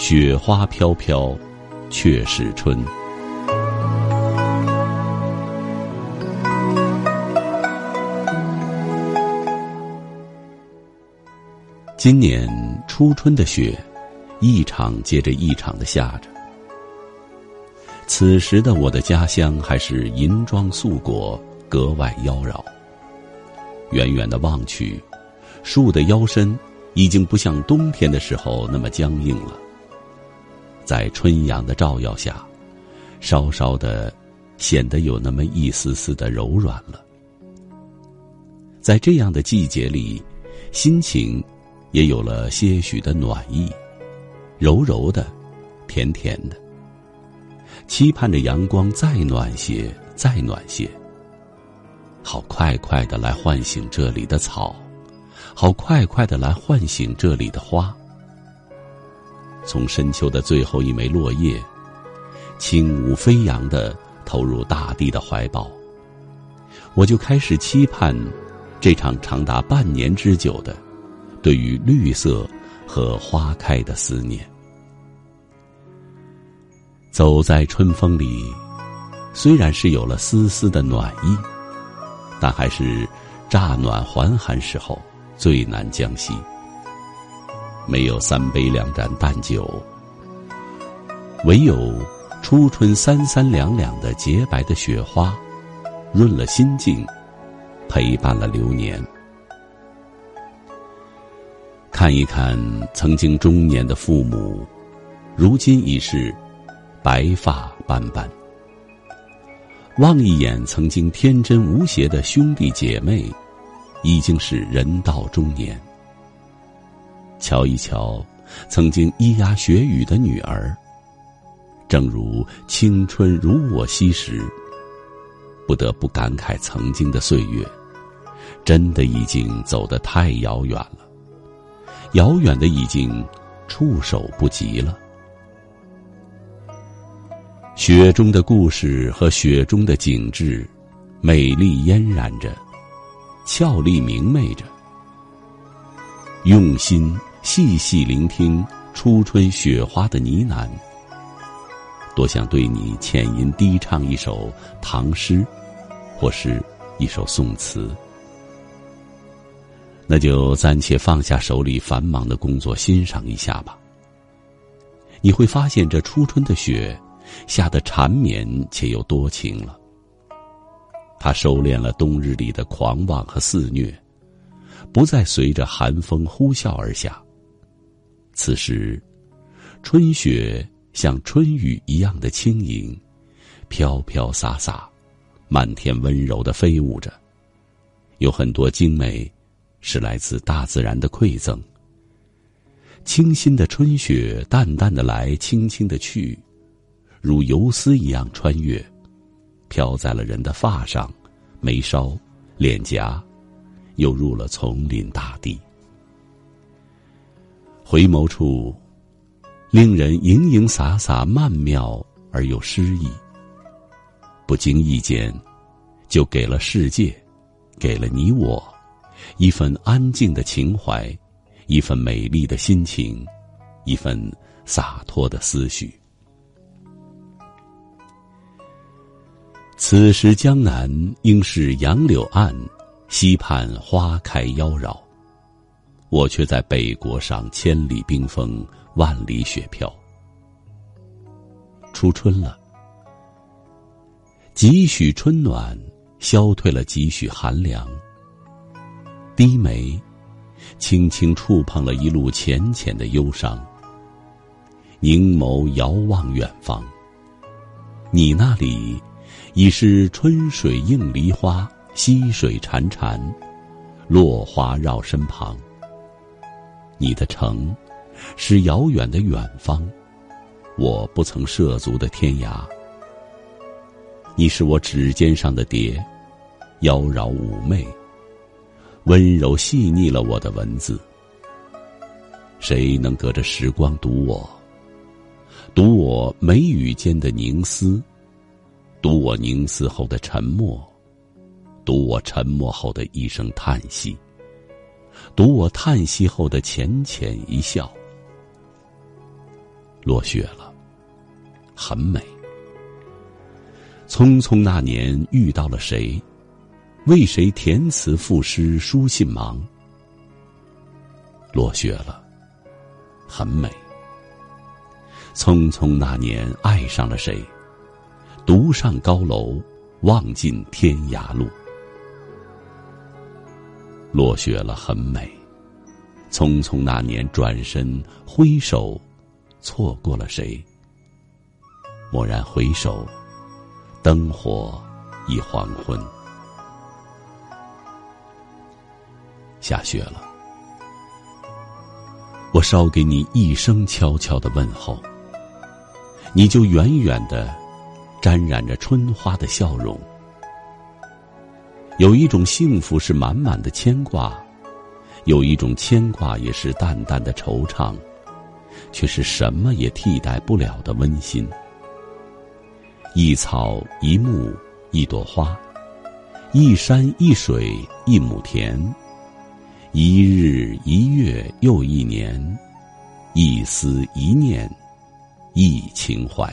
雪花飘飘，却是春。今年初春的雪，一场接着一场的下着。此时的我的家乡还是银装素裹，格外妖娆。远远的望去，树的腰身已经不像冬天的时候那么僵硬了。在春阳的照耀下，稍稍的显得有那么一丝丝的柔软了。在这样的季节里，心情。也有了些许的暖意，柔柔的，甜甜的。期盼着阳光再暖些，再暖些。好快快的来唤醒这里的草，好快快的来唤醒这里的花。从深秋的最后一枚落叶，轻舞飞扬的投入大地的怀抱，我就开始期盼这场长达半年之久的。对于绿色和花开的思念，走在春风里，虽然是有了丝丝的暖意，但还是乍暖还寒时候最难将息。没有三杯两盏淡酒，唯有初春三三两两的洁白的雪花，润了心境，陪伴了流年。看一看曾经中年的父母，如今已是白发斑斑；望一眼曾经天真无邪的兄弟姐妹，已经是人到中年；瞧一瞧曾经咿呀学语的女儿，正如青春如我昔时，不得不感慨曾经的岁月，真的已经走得太遥远了。遥远的已经触手不及了。雪中的故事和雪中的景致，美丽嫣然着，俏丽明媚着。用心细细聆听初春雪花的呢喃，多想对你浅吟低唱一首唐诗，或是一首宋词。那就暂且放下手里繁忙的工作，欣赏一下吧。你会发现，这初春的雪下得缠绵且又多情了。它收敛了冬日里的狂妄和肆虐，不再随着寒风呼啸而下。此时，春雪像春雨一样的轻盈，飘飘洒洒，漫天温柔的飞舞着，有很多精美。是来自大自然的馈赠。清新的春雪，淡淡的来，轻轻的去，如游丝一样穿越，飘在了人的发上、眉梢、脸颊，又入了丛林大地。回眸处，令人盈盈洒洒、曼妙而又诗意。不经意间，就给了世界，给了你我。一份安静的情怀，一份美丽的心情，一份洒脱的思绪。此时江南应是杨柳岸，溪畔花开妖娆，我却在北国上千里冰封，万里雪飘。初春了，几许春暖，消退了几许寒凉。低眉，轻轻触碰了一路浅浅的忧伤。凝眸遥望远方，你那里已是春水映梨花，溪水潺潺，落花绕身旁。你的城，是遥远的远方，我不曾涉足的天涯。你是我指尖上的蝶，妖娆妩媚。温柔细腻了我的文字，谁能隔着时光读我？读我眉宇间的凝思，读我凝思后的沉默，读我沉默后的一声叹息，读我叹息后的浅浅一笑。落雪了，很美。匆匆那年遇到了谁？为谁填词赋诗书信忙？落雪了，很美。匆匆那年爱上了谁？独上高楼，望尽天涯路。落雪了，很美。匆匆那年转身挥手，错过了谁？蓦然回首，灯火已黄昏。下雪了，我捎给你一声悄悄的问候，你就远远的沾染着春花的笑容。有一种幸福是满满的牵挂，有一种牵挂也是淡淡的惆怅，却是什么也替代不了的温馨。一草一木一朵花，一山一水一亩田，一日一月又一年，一思一念一情怀。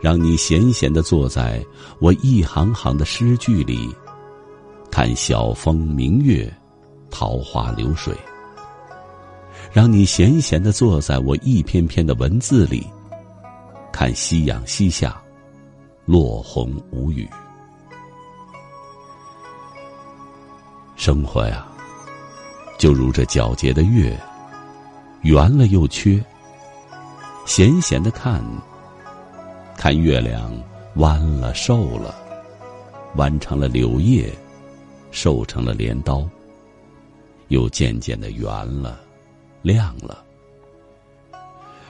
让你闲闲的坐在我一行行的诗句里，看晓风明月，桃花流水。让你闲闲的坐在我一篇篇的文字里，看夕阳西下，落红无语。生活呀，就如这皎洁的月，圆了又缺。闲闲的看。看月亮弯了瘦了，弯成了柳叶，瘦成了镰刀，又渐渐的圆了，亮了，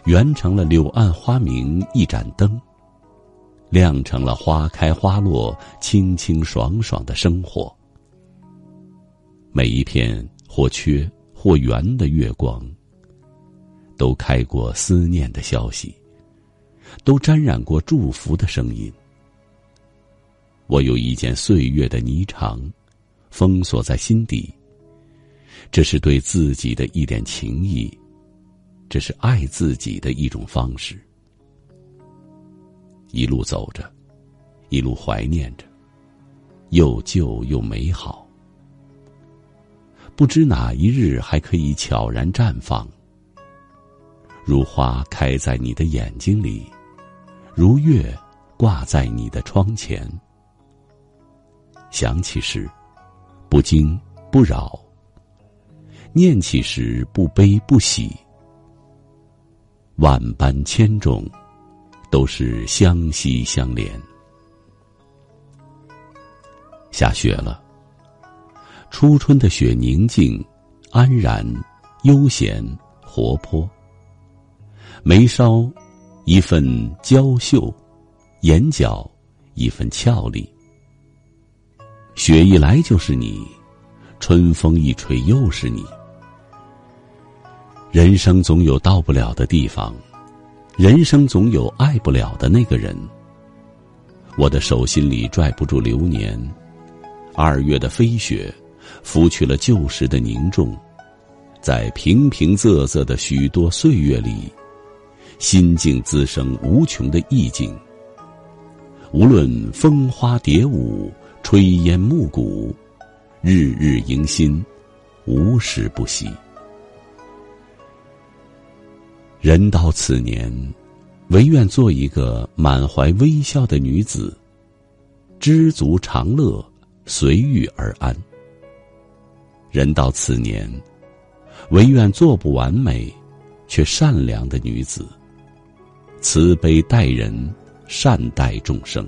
圆成了柳暗花明一盏灯，亮成了花开花落清清爽爽的生活。每一片或缺或圆的月光，都开过思念的消息。都沾染过祝福的声音。我有一件岁月的霓裳，封锁在心底。这是对自己的一点情谊，这是爱自己的一种方式。一路走着，一路怀念着，又旧又美好。不知哪一日还可以悄然绽放，如花开在你的眼睛里。如月挂在你的窗前，想起时不惊不扰，念起时不悲不喜，万般千种都是相惜相连。下雪了，初春的雪宁静、安然、悠闲、活泼，眉梢。一份娇秀，眼角一份俏丽。雪一来就是你，春风一吹又是你。人生总有到不了的地方，人生总有爱不了的那个人。我的手心里拽不住流年，二月的飞雪，拂去了旧时的凝重，在平平仄仄的许多岁月里。心境滋生无穷的意境。无论风花蝶舞、炊烟暮鼓，日日迎新，无时不喜。人到此年，唯愿做一个满怀微笑的女子，知足常乐，随遇而安。人到此年，唯愿做不完美，却善良的女子。慈悲待人，善待众生。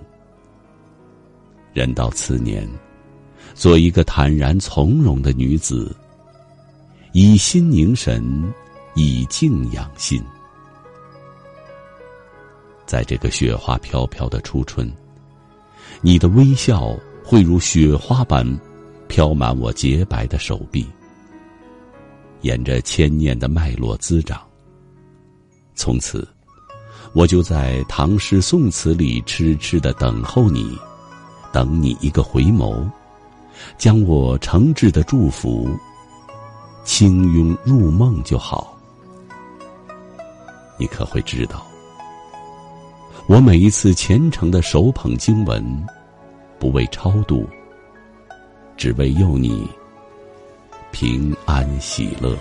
人到此年，做一个坦然从容的女子，以心凝神，以静养心。在这个雪花飘飘的初春，你的微笑会如雪花般飘满我洁白的手臂，沿着千年的脉络滋长。从此。我就在唐诗宋词里痴痴的等候你，等你一个回眸，将我诚挚的祝福，轻拥入梦就好。你可会知道，我每一次虔诚的手捧经文，不为超度，只为佑你平安喜乐。